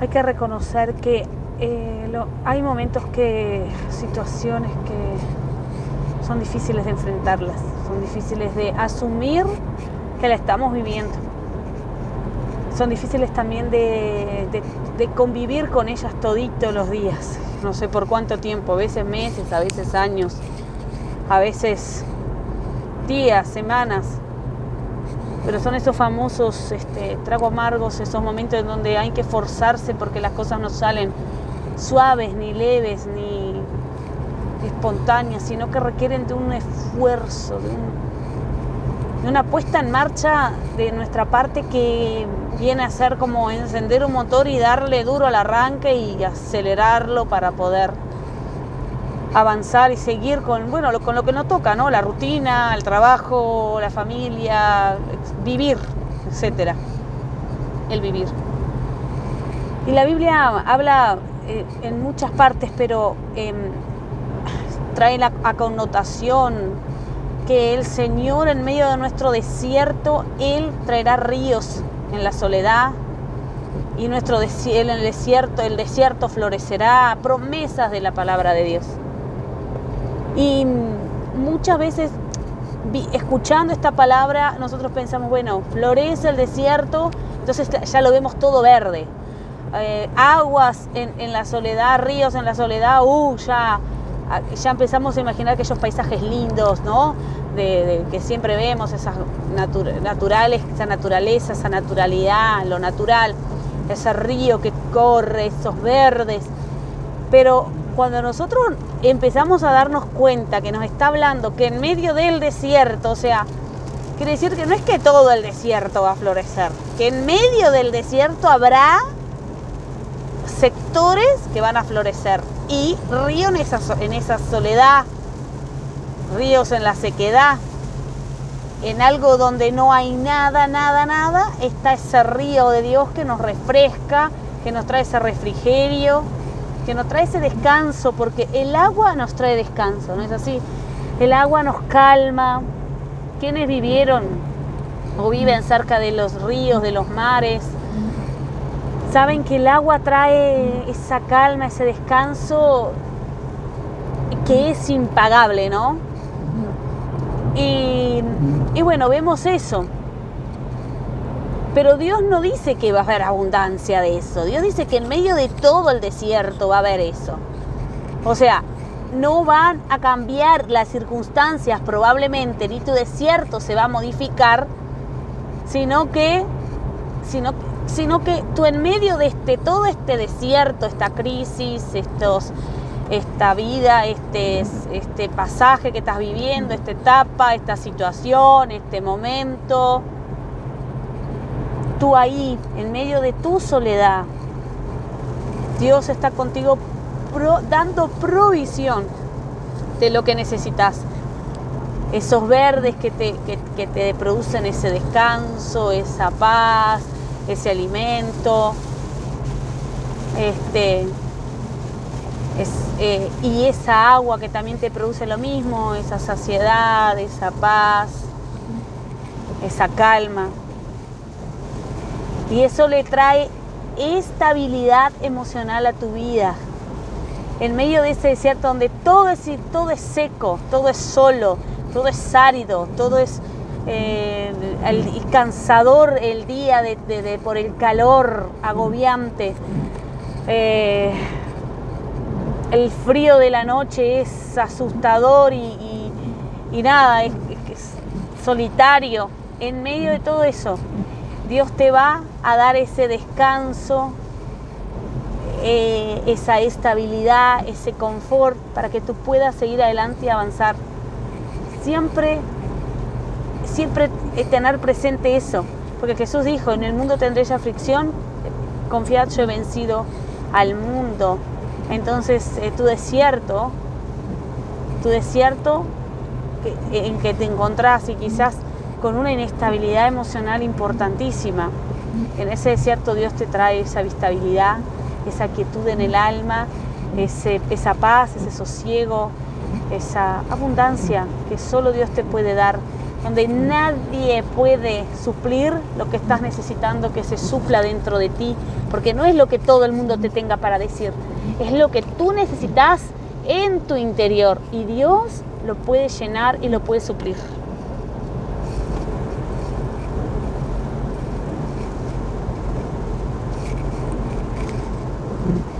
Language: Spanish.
hay que reconocer que eh, hay momentos que, situaciones que son difíciles de enfrentarlas, son difíciles de asumir que la estamos viviendo. Son difíciles también de, de convivir con ellas toditos los días, no sé por cuánto tiempo, a veces meses, a veces años, a veces días, semanas, pero son esos famosos este, tragos amargos, esos momentos en donde hay que forzarse porque las cosas no salen suaves, ni leves, ni espontáneas, sino que requieren de un esfuerzo, de, de una puesta en marcha de nuestra parte que viene a ser como encender un motor y darle duro al arranque y acelerarlo para poder avanzar y seguir con, bueno, con lo que nos toca, ¿no? La rutina, el trabajo, la familia, vivir, etcétera. El vivir. Y la Biblia habla eh, en muchas partes, pero em, trae la connotación que el Señor en medio de nuestro desierto, Él traerá ríos en la soledad y nuestro desierto, el desierto florecerá, promesas de la palabra de Dios. Y muchas veces escuchando esta palabra nosotros pensamos, bueno, florece el desierto, entonces ya lo vemos todo verde. Eh, aguas en, la soledad, ríos en la soledad, uh, ya, ya empezamos a imaginar aquellos paisajes lindos, ¿no? De, que siempre vemos, esas naturales, esa naturaleza, esa naturalidad, lo natural, ese río que corre, esos verdes. Pero cuando nosotros empezamos a darnos cuenta que nos está hablando que en medio del desierto, o sea, quiere decir que no es que todo el desierto va a florecer, que en medio del desierto habrá sectores que van a florecer y ríos en esa, en esa soledad, ríos en la sequedad, en algo donde no hay nada, nada, nada, está ese río de Dios que nos refresca, que nos trae ese refrigerio, que nos trae ese descanso, porque el agua nos trae descanso, ¿no es así? El agua nos calma. Quienes vivieron o viven cerca de los ríos, de los mares, saben que el agua trae esa calma, ese descanso que es impagable, ¿no? Y, y bueno, vemos eso. Pero Dios no dice que va a haber abundancia de eso. Dios dice que en medio de todo el desierto va a haber eso. O sea, no van a cambiar las circunstancias probablemente, ni tu desierto se va a modificar, sino que, sino, sino que tú en medio de este, todo este desierto, esta crisis, estos, esta vida, este, este pasaje que estás viviendo, esta etapa, esta situación, este momento, tú ahí, en medio de tu soledad, Dios está contigo dando provisión de lo que necesitas. Esos verdes que te, que, te producen ese descanso, esa paz, ese alimento. Este, eh, y esa agua que también te produce lo mismo, esa saciedad, esa paz, esa calma. Y eso le trae estabilidad emocional a tu vida. En medio de ese desierto donde todo es, todo es seco, todo es solo, todo es árido, todo es eh, cansador el día por el calor agobiante. Eh, el frío de la noche es asustador y, nada, es solitario. En medio de todo eso, Dios te va a dar ese descanso, eh, esa estabilidad, ese confort para que tú puedas seguir adelante y avanzar. Siempre, siempre tener presente eso, porque Jesús dijo, en el mundo tendréis aflicción, confiad, yo he vencido al mundo. Entonces, eh, tu desierto, tu desierto en que te encontrás y quizás con una inestabilidad emocional importantísima. En ese desierto Dios te trae esa estabilidad, esa quietud en el alma, ese, esa paz, ese sosiego, esa abundancia que solo Dios te puede dar donde nadie puede suplir lo que estás necesitando que se supla dentro de ti, porque no es lo que todo el mundo te tenga para decir, es lo que tú necesitas en tu interior y Dios lo puede llenar y lo puede suplir.